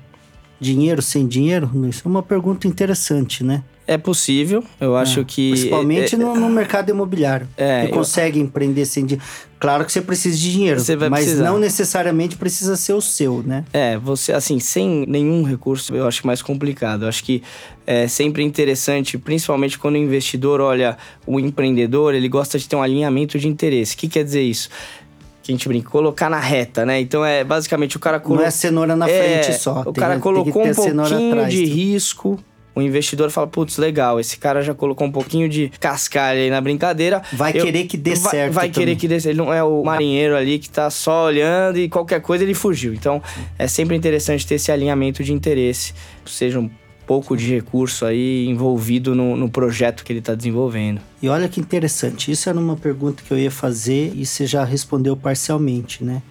dinheiro sem dinheiro, Luiz? É uma pergunta interessante, né? É possível, eu acho que Principalmente é- no, no mercado imobiliário. É, você eu- consegue empreender sem dinheiro. Claro que você precisa de dinheiro, Você vai mas precisar. não necessariamente precisa ser o seu, né? É, você, assim, sem nenhum recurso, eu acho mais complicado. Eu acho que é sempre interessante, principalmente quando o investidor olha o empreendedor, ele gosta de ter um alinhamento de interesse. O que quer dizer isso? Que a gente brinca, colocar na reta, né? Então é basicamente o cara Não colocou. é cenoura na frente só. O tem- cara tem colocou ter um pouquinho atrás. de risco. O investidor fala, putz, legal, esse cara já colocou um pouquinho de cascalho aí na brincadeira. Vai Eu- querer que dê vai, certo Vai querer também. que dê certo. Ele não é o marinheiro ali que tá só olhando e qualquer coisa ele fugiu. Então, é sempre interessante ter esse alinhamento de interesse. Seja um pouco de recurso aí envolvido no, no projeto que ele está desenvolvendo. E olha que interessante, isso era uma pergunta que eu ia fazer e você já respondeu parcialmente, né?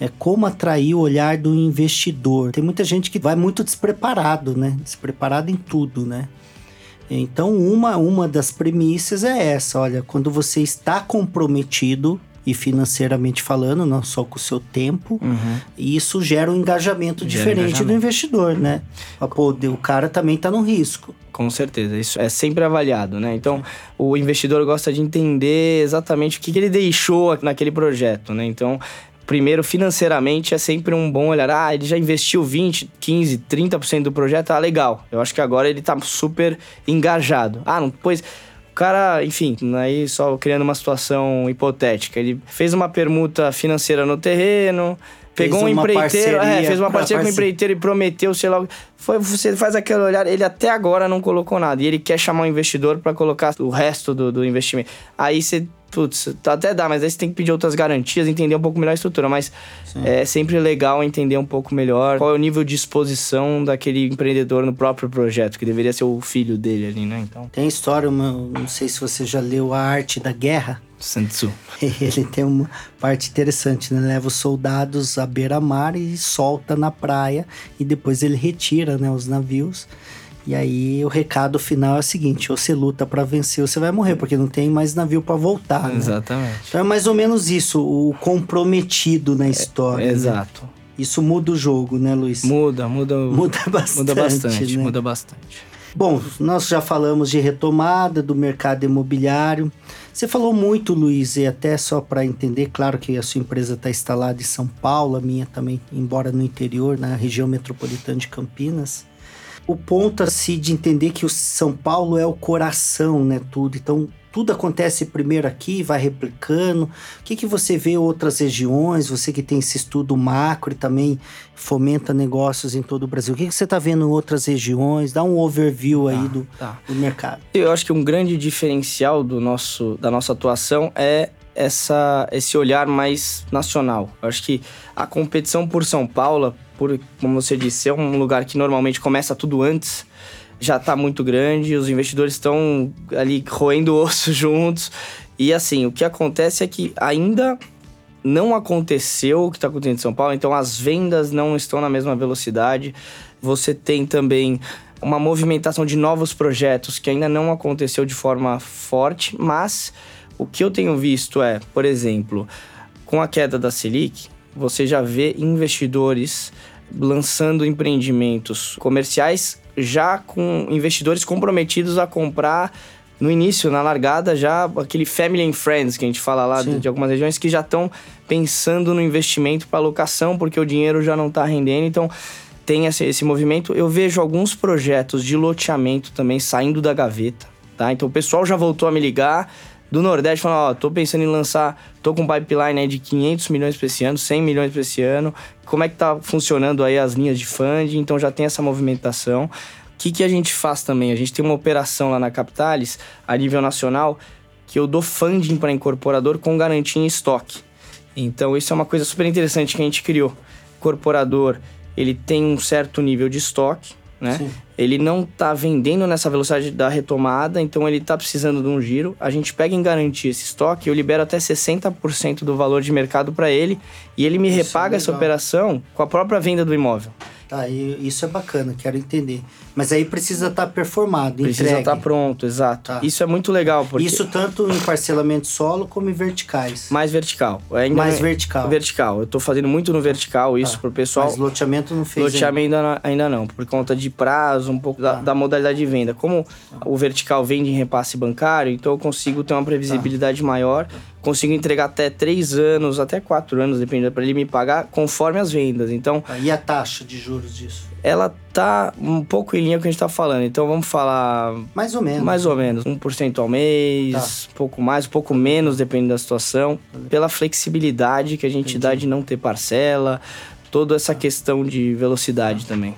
é como atrair o olhar do investidor. Tem muita gente que vai muito despreparado, né? Despreparado em tudo, né? Então, uma, uma das premissas é essa: olha, quando você está comprometido e financeiramente falando, não só com o seu tempo, Uhum. e isso gera um engajamento Gera diferente engajamento. do investidor, né? Pô, o cara também está no risco. Com certeza, isso é sempre avaliado, né? Então, o investidor gosta de entender exatamente o que, que ele deixou naquele projeto, né? Então, primeiro, financeiramente, é sempre um bom olhar. Ah, ele já investiu 20, 15, 30% do projeto, ah, legal. Eu acho que agora ele tá super engajado. Ah, não, pois... O cara, enfim, aí só criando uma situação hipotética. Ele fez uma permuta financeira no terreno, pegou um empreiteiro, é, fez uma parceria com o empreiteiro e prometeu, sei lá. Foi, você faz aquele olhar, ele até agora não colocou nada. E ele quer chamar o investidor para colocar o resto do, do investimento. Aí você, putz, até dá, mas aí você tem que pedir outras garantias, entender um pouco melhor a estrutura. Mas é sempre legal entender um pouco melhor qual é o nível de exposição daquele empreendedor no próprio projeto, que deveria ser o filho dele ali, né? Então, Tem história, uma, não sei se você já leu A Arte da Guerra. Sun Tzu. Ele tem uma parte interessante, né? Leva os soldados à beira-mar e solta na praia e depois ele retira, né, os navios. E aí o recado final é o seguinte: ou você luta pra vencer ou você vai morrer, porque não tem mais navio pra voltar, né? Exatamente. Então é mais ou menos isso, o comprometido na história. né? Exato. Isso muda o jogo, né, Luiz? Muda, muda, Muda bastante. muda bastante, né? muda bastante. Bom, nós já falamos de retomada do mercado imobiliário. Você falou muito, Luiz, e até só para entender, claro que a sua empresa está instalada em São Paulo, a minha também, embora no interior, na região metropolitana de Campinas. O ponto assim de entender que o São Paulo é o coração, né, tudo. Então, tudo acontece primeiro aqui, vai replicando. O que, que você vê em outras regiões? Você que tem esse estudo macro e também fomenta negócios em todo o Brasil. O que, que você está vendo em outras regiões? Dá um overview aí do, Tá. do mercado. Eu acho que um grande diferencial do nosso, da nossa atuação é essa, esse olhar mais nacional. Eu acho que a competição por São Paulo, por, como você disse, é um lugar que normalmente começa tudo antes, já está muito grande, os investidores estão ali roendo osso juntos. E assim, o que acontece é que ainda não aconteceu o que está acontecendo em São Paulo, então as vendas não estão na mesma velocidade. Você tem também uma movimentação de novos projetos que ainda não aconteceu de forma forte, mas o que eu tenho visto é, por exemplo, com a queda da Selic, você já vê investidores lançando empreendimentos comerciais já com investidores comprometidos a comprar no início, na largada, já aquele family and friends que a gente fala lá de, de algumas regiões que já estão pensando no investimento para locação porque o dinheiro já não está rendendo. Então, tem esse, esse movimento. Eu vejo alguns projetos de loteamento também saindo da gaveta, tá? Então, o pessoal já voltou a me ligar do Nordeste falando, ó, tô pensando em lançar, tô com um pipeline aí de 500 milhões para esse ano, 100 milhões para esse ano. Como é que tá funcionando aí as linhas de funding? Então já tem essa movimentação. O que, que a gente faz também? A gente tem uma operação lá na Capitalis, a nível nacional, que eu dou funding para incorporador com garantia em estoque. Então isso é uma coisa super interessante que a gente criou. Incorporador, ele tem um certo nível de estoque, né? Sim. Ele não tá vendendo nessa velocidade da retomada, então ele tá precisando de um giro. A gente pega em garantia esse estoque, eu libero até 60% do valor de mercado para ele e ele me Isso é repaga essa legal. operação com a própria venda do imóvel. Tá, e isso é bacana, quero entender. Mas aí precisa estar performado, Precisa entregue. estar pronto, exato. Tá. Isso é muito legal, porque Isso tanto em parcelamento solo como em verticais. mais vertical. Ainda Mais não- vertical. Vertical. Eu tô fazendo muito no vertical isso Tá. pro pessoal. Mas loteamento não fez ainda. Loteamento ainda, não- ainda não, por conta de prazo, um pouco da, Tá. da modalidade de venda. Como o vertical vende em repasse bancário, então eu consigo ter uma previsibilidade Tá. maior, consigo entregar até três anos, até quatro anos, dependendo, para ele me pagar conforme as vendas. Então, E a taxa de juros disso? ela tá um pouco em linha com o que a gente tá falando. Então, vamos falar Mais ou menos. mais ou menos, 1% ao mês, Tá. pouco mais, pouco menos, dependendo da situação, pela flexibilidade que a gente dá de não ter parcela, toda essa questão de velocidade também.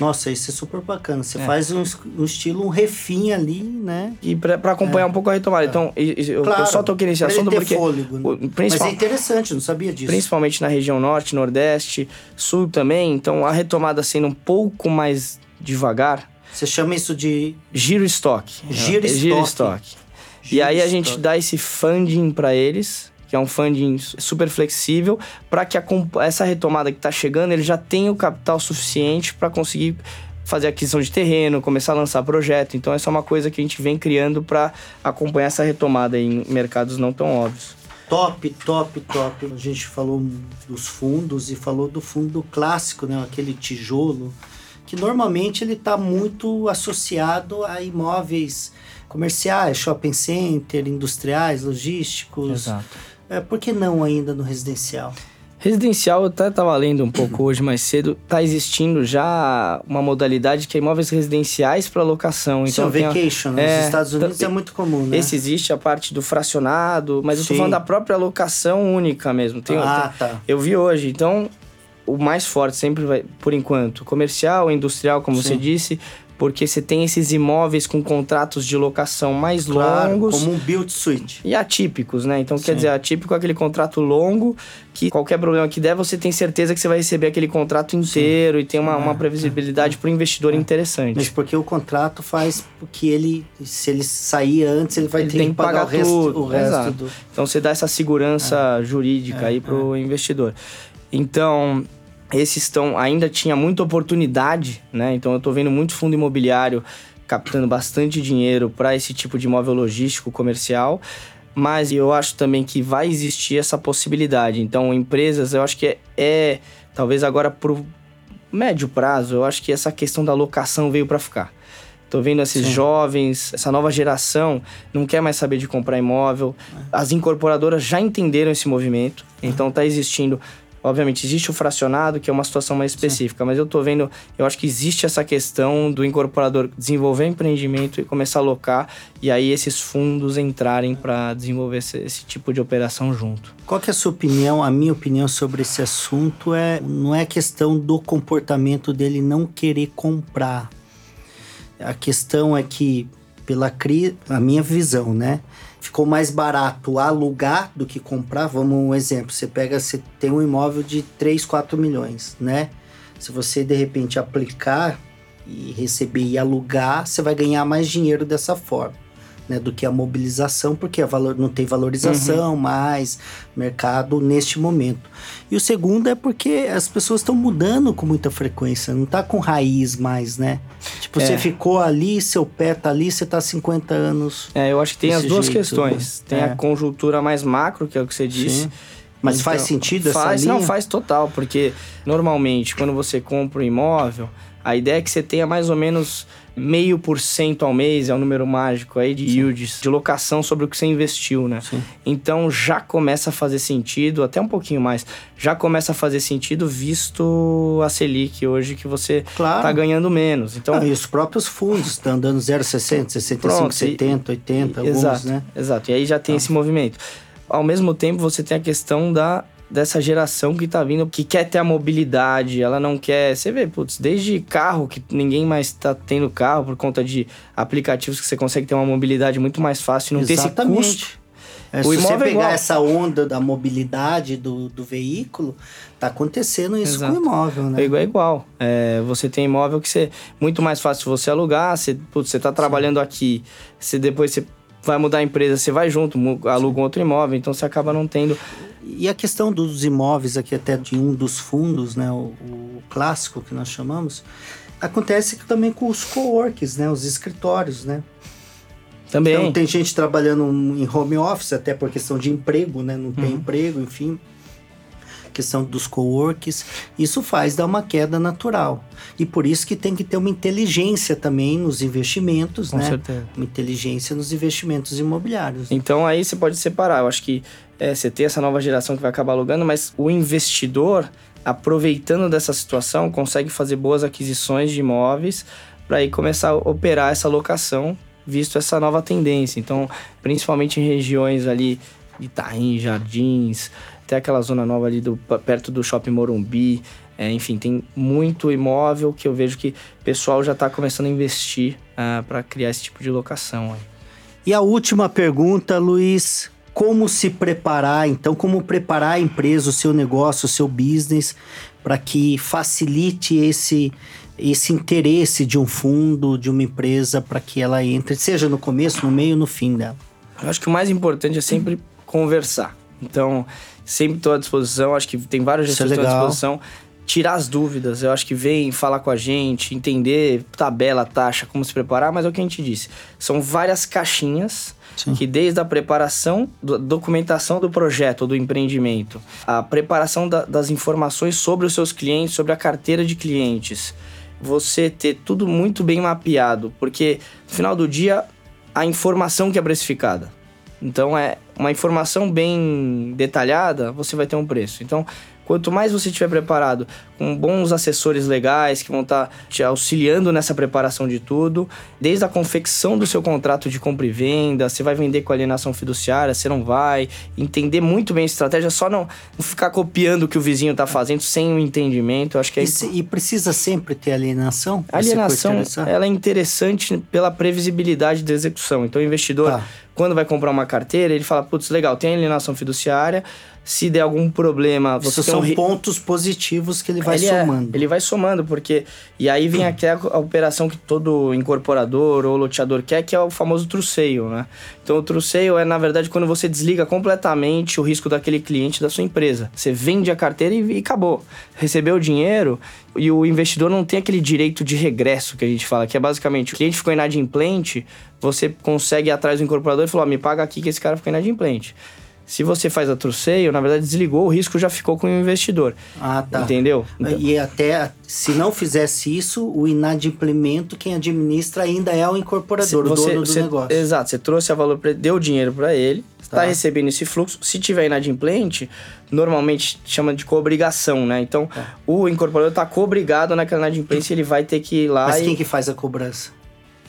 Nossa, isso é super bacana. Você É. faz um, um estilo, um refim ali, né? E pra pra acompanhar um pouco a retomada. Então, e- e- eu, eu só toquei nesse assunto porque, fôlego, né? o- Mas principal- é interessante, não sabia disso. principalmente na região norte, nordeste, sul também, então a retomada sendo um pouco mais devagar, Você chama isso de giro estoque. Giro É, Giro estoque. estoque. E aí a gente estoque. dá esse funding para eles, que é um funding super flexível, para que a, essa retomada que está chegando, ele já tenha o capital suficiente para conseguir fazer aquisição de terreno, começar a lançar projeto. Então, essa é uma coisa que a gente vem criando para acompanhar essa retomada em mercados não tão óbvios. Top, top, top. A gente falou dos fundos e falou do fundo clássico, né? Aquele tijolo, que normalmente ele está muito associado a imóveis comerciais, shopping center, industriais, logísticos. Exato. É, por que não ainda no residencial? Residencial, eu até estava lendo um pouco hoje mais cedo, está existindo já uma modalidade que é imóveis residenciais para locação. Então, Sim, vacation, nos é, Estados Unidos então, é muito comum, né? Esse existe a parte do fracionado, mas Sim. eu estou falando da própria locação única mesmo. Tem, ah, tá. Eu vi hoje, então o mais forte sempre vai, por enquanto, comercial, industrial, como Sim. você disse, porque você tem esses imóveis com contratos de locação mais claro, longos. Como um build suite. E atípicos, né? Então, Sim. quer dizer, atípico é aquele contrato longo que qualquer problema que der, você tem certeza que você vai receber aquele contrato inteiro Sim. e tem uma, uma é, previsibilidade é, para o investidor é. interessante. Mas porque o contrato faz que ele, se ele sair antes, ele vai ele ter tem que pagar, pagar o resto, o resto do... Então, você dá essa segurança é. jurídica aí para o investidor. Então, esses estão ainda tinha muita oportunidade, né? Então eu estou vendo muito fundo imobiliário captando bastante dinheiro para esse tipo de imóvel logístico comercial, mas eu acho também que vai existir essa possibilidade. Então empresas, eu acho que é, é talvez agora pro médio prazo, eu acho que essa questão da locação veio para ficar. Tô vendo esses Sim. jovens, essa nova geração não quer mais saber de comprar imóvel. É. As incorporadoras já entenderam esse movimento, então tá existindo Obviamente, existe o fracionado, que é uma situação mais específica, Sim. mas eu tô vendo, eu acho que existe essa questão do incorporador desenvolver empreendimento e começar a alocar, e aí esses fundos entrarem para desenvolver esse, esse, tipo de operação junto. Qual que é a sua opinião? A minha opinião sobre esse assunto é não é questão do comportamento dele não querer comprar. A questão é que, pela crise, a minha visão, né? Ficou mais barato alugar do que comprar. Vamos um exemplo, você pega, você tem um imóvel de 3, 4 milhões, né? Se você de repente aplicar e receber e alugar, você vai ganhar mais dinheiro dessa forma né, do que a mobilização, porque a valor, não tem valorização uhum. mais mercado neste momento. E o segundo é porque as pessoas estão mudando com muita frequência, não está com raiz mais, né? Tipo, é. você ficou ali, seu pé tá ali, você tá 50 anos. É, eu acho que tem as duas jeito, questões. Né? Tem é. a conjuntura mais macro, que é o que você disse. Sim. Mas então, faz sentido essa faz, linha? Não, faz total, porque normalmente quando você compra um imóvel, a ideia é que você tenha mais ou menos meio por cento ao mês, é um número mágico aí de Sim. yields, de locação sobre o que você investiu, né? Sim. Então já começa a fazer sentido, até um pouquinho mais, já começa a fazer sentido visto a Selic hoje que você claro. tá ganhando menos. Então, ah, e os próprios fundos estão dando 0,60, 65, Pronto, 70, 80, e, alguns, exato, né? Exato, e aí já tem ah. esse movimento. Ao mesmo tempo, você tem a questão da dessa geração que tá vindo, que quer ter a mobilidade, ela não quer. Você vê, putz, desde carro, que ninguém mais tá tendo carro por conta de aplicativos que você consegue ter uma mobilidade muito mais fácil e não Exatamente. ter esse custo. É, se você é pegar é essa onda da mobilidade do, do veículo, tá acontecendo isso Exato. com o imóvel, né? É igual. É igual. É, você tem imóvel que você muito mais fácil você alugar, você, putz, você tá trabalhando Sim. aqui, você depois você vai mudar a empresa, você vai junto, aluga um outro imóvel, então você acaba não tendo. E a questão dos imóveis aqui até de um dos fundos, né, o, o clássico que nós chamamos, acontece também com os co-works, né, os escritórios, né? Também. Então tem gente trabalhando em home office até por questão de emprego, né, não tem uhum. emprego, enfim questão dos coworks, isso faz dar uma queda natural. E por isso que tem que ter uma inteligência também nos investimentos, Com né? Certeza. Uma inteligência nos investimentos imobiliários. Então aí você pode separar. Eu acho que é, você tem essa nova geração que vai acabar alugando, mas o investidor, aproveitando dessa situação, consegue fazer boas aquisições de imóveis para aí começar a operar essa locação, visto essa nova tendência. Então, principalmente em regiões ali Itaim, Jardins, até aquela zona nova ali do, perto do Shopping Morumbi. É, enfim, tem muito imóvel que eu vejo que o pessoal já está começando a investir uh, ah, para criar esse tipo de locação. Aí. E a última pergunta, Luiz. Como se preparar, então, como preparar a empresa, o seu negócio, o seu business, para que facilite esse, esse interesse de um fundo, de uma empresa, para que ela entre, seja no começo, no meio, no fim dela? Eu acho que o mais importante é sempre conversar Então, sempre estou à disposição. Acho que tem vários é gestores que estão à disposição. Tirar as dúvidas, eu acho que vem falar com a gente, entender tabela, taxa, como se preparar, mas é o que a gente disse. São várias caixinhas Sim. que desde a preparação, do- documentação do projeto ou do empreendimento, a preparação da- das informações sobre os seus clientes, sobre a carteira de clientes, você ter tudo muito bem mapeado, porque no final do dia a informação que é precificada. Então é uma informação bem detalhada, você vai ter um preço. Então, quanto mais você estiver preparado, com bons assessores legais que vão estar te auxiliando nessa preparação de tudo, desde a confecção do seu contrato de compra e venda, você vai vender com alienação fiduciária, você não vai, entender muito bem a estratégia, só não, ficar copiando o que o vizinho está fazendo sem o entendimento. Eu acho que é E, se- e precisa sempre ter alienação? a Esse alienação, ela é interessante pela previsibilidade da execução. Então, o investidor, Tá. quando vai comprar uma carteira, ele fala, putz, legal, tem alienação fiduciária, se der algum problema... Você um são ri- pontos positivos que ele vai ele é- somando. ele vai somando, porque... E aí vem aqui a, a operação que todo incorporador ou loteador quer, que é o famoso truceio, né? Então, o truceio é, na verdade, quando você desliga completamente o risco daquele cliente da sua empresa. Você vende a carteira e, e acabou. Recebeu o dinheiro e o investidor não tem aquele direito de regresso que a gente fala, que é basicamente, o cliente ficou inadimplente, você consegue ir atrás do incorporador e falar, ó, me paga aqui que esse cara ficou inadimplente. Se você faz a truceio, na verdade desligou, o risco já ficou com o investidor. Ah, tá. Entendeu? Então- E até, se não fizesse isso, o inadimplemento, quem administra ainda é o incorporador, o dono do você- negócio. Exato, você trouxe a valor, deu dinheiro para ele, está Tá. recebendo esse fluxo. Se tiver inadimplente, normalmente chama de coobrigação, né? Então, Tá. o incorporador está cobrigado naquela inadimplência, ele vai ter que ir lá Mas e quem que faz a cobrança?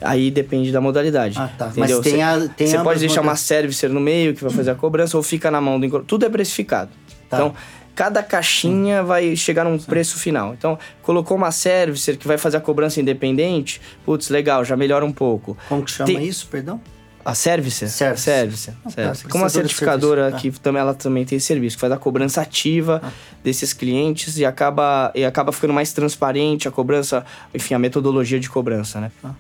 Aí depende da modalidade. Ah, tá. Entendeu? Mas tem a- tem Você pode deixar uma servicer no meio que vai fazer a cobrança ou fica na mão do. Tudo é precificado. Tá. Então, cada caixinha vai chegar num preço final. Então, colocou uma servicer que vai fazer a cobrança independente, putz, legal, já melhora um pouco. Como que chama Tem- isso, perdão? A Service? Service. Service. Ah, tá, Service. Como prestadora a certificadora serviço, que também, ela também tem serviço, que faz a cobrança ativa Ah. desses clientes e acaba, e acaba ficando mais transparente a cobrança, enfim, a metodologia de cobrança, né? Ah.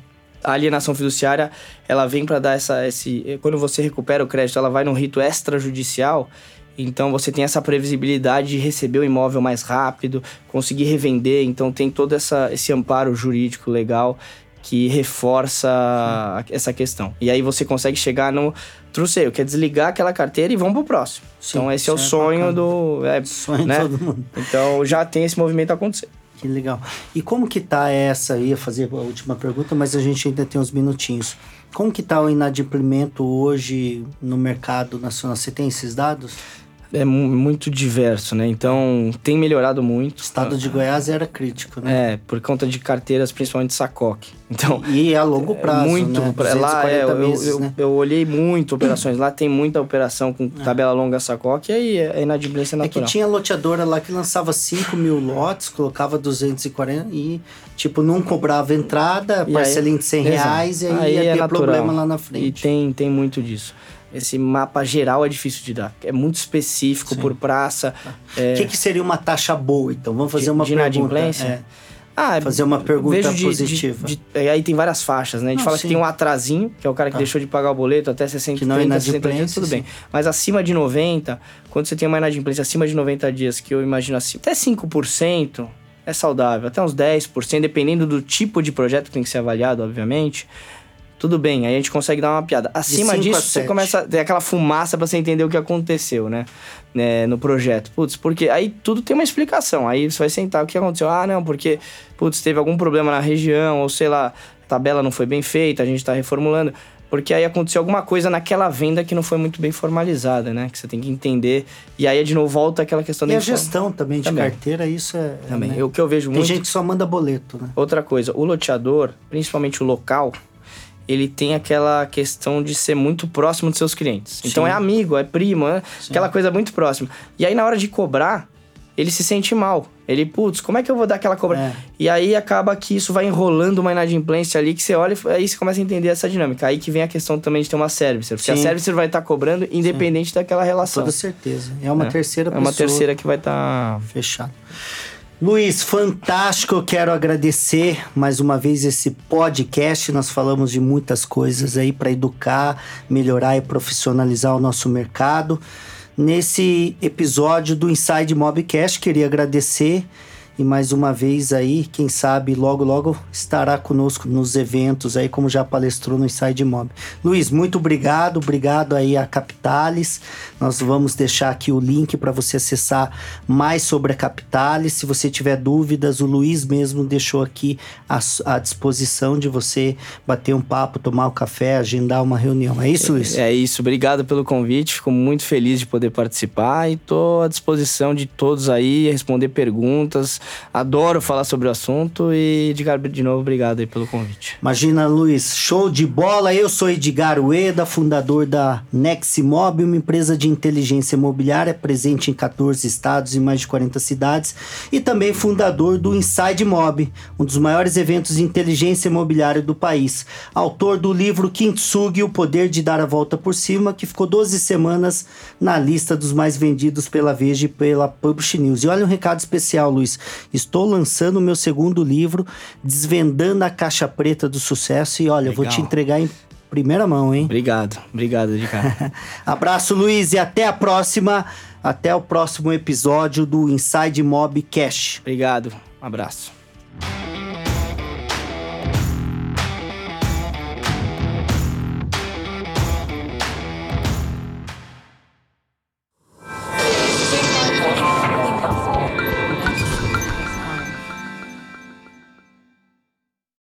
A alienação fiduciária, ela vem para dar essa, esse... Quando você recupera o crédito, ela vai num rito extrajudicial, então você tem essa previsibilidade de receber o imóvel mais rápido, conseguir revender, então tem todo essa, esse amparo jurídico legal que reforça a- essa questão. E aí você consegue chegar no truceio, que é desligar aquela carteira e vamos pro próximo. Sim, então esse é o é sonho bacana. do... é, Sonho de né? todo mundo. Então já tem esse movimento acontecendo. Que legal. E como que tá essa? Eu ia fazer a última pergunta, mas a gente ainda tem uns minutinhos. Como que tá o inadimplemento hoje no mercado nacional? Você tem esses dados? É mu- muito diverso, né? Então tem melhorado muito. O estado de Goiás era crítico, né? É, por conta de carteiras, principalmente Sacoque. Então, E é a longo prazo, muito. né? pra- Lá, é, 240 eu, meses, eu, né? eu olhei muito operações. Lá tem muita operação com tabela longa Sacoque e aí é inadimplência É que natural. tinha loteadora lá que lançava 5 mil lotes, colocava 240 e, tipo, não cobrava entrada, E parcelinha de 100 Exato. reais e aí, Aí ia é ter natural. problema lá na E frente. tem, tem muito disso. Esse mapa geral é difícil de dar. É muito específico por praça. É, O que, que seria uma taxa boa, então? Vamos fazer uma de pergunta. É. Ah, Fazer uma pergunta de- positiva. de- de- é, aí tem várias faixas, né? A gente Não, fala sim. que tem um atrasinho, que é o cara que Tá. deixou de pagar o boleto até 60, Que não é 30, 60 dias, tudo sim. bem. Mas acima de 90, quando você tem uma inadimplência acima de 90 dias, que eu imagino assim, até 5% é saudável, até uns 10%, dependendo do tipo de projeto que tem que ser avaliado, obviamente. Tudo bem, aí a gente consegue dar uma piada. Acima a disso, você começa a ter aquela fumaça pra você entender o que aconteceu, né? Né, no projeto. Putz, porque aí tudo tem uma explicação. Aí você vai sentar, o que aconteceu? Ah, não, porque, putz, teve algum problema na região, ou sei lá, a tabela não foi bem feita, a gente tá reformulando. Porque aí aconteceu alguma coisa naquela venda que não foi muito bem formalizada, né? Que você tem que entender. E aí, de novo, volta aquela questão E da a informa- gestão também de Também. carteira, isso é. Também. né? O que eu vejo Tem muito. gente que só manda boleto, né? Outra coisa, o loteador, principalmente o local, ele tem aquela questão de ser muito próximo dos seus clientes. Então Sim. é amigo, é primo, é aquela coisa muito próxima. E aí na hora de cobrar, ele se sente mal. Ele, putz, como é que eu vou dar aquela cobrança? É. E aí acaba que isso vai enrolando uma inadimplência ali que você olha e aí você começa a entender essa dinâmica. Aí que vem a questão também de ter uma servicer. Porque a Sim. servicer vai estar cobrando independente daquela relação. Toda certeza. É uma É. terceira É pessoa. uma terceira que vai estar. Fechado. Luiz, fantástico. Eu quero agradecer mais uma vez esse podcast. Nós falamos de muitas coisas aí para educar, melhorar e profissionalizar o nosso mercado. nesse episódio do Inside Mobcast. Queria agradecer e mais uma vez aí, quem sabe logo logo estará conosco nos eventos aí, como já palestrou no Inside Mob. Luiz, muito obrigado, obrigado aí a Capitalis. Nós vamos deixar aqui o link para você acessar mais sobre a Capitalis. Se você tiver dúvidas, o Luiz mesmo deixou aqui à, disposição de você bater um papo, tomar um café, agendar uma reunião. É isso, Luiz? É, é isso. Obrigado pelo convite. Fico muito feliz de poder participar e estou à disposição de todos aí responder perguntas Adoro falar sobre o assunto e, Edgar, de novo, obrigado aí pelo convite. Imagina, Luiz, show de bola. Eu sou Edgar Ueda, fundador da Neximob, uma empresa de inteligência imobiliária presente em 14 estados e mais de 40 cidades, e também fundador do Inside Mob, um dos maiores eventos de inteligência imobiliária do país. Autor do livro Kintsugi, O Poder de Dar a Volta por Cima, que ficou 12 semanas na lista dos mais vendidos pela Veja e pela Publish News. E olha um recado especial, Luiz. Estou lançando o meu segundo livro, Desvendando a Caixa Preta do Sucesso. E olha, Legal. vou te entregar em primeira mão, hein? Obrigado, obrigado, Ricardo. Abraço, Luiz, e até a próxima. Até o próximo episódio do Inside Mob Cash. Obrigado, um abraço.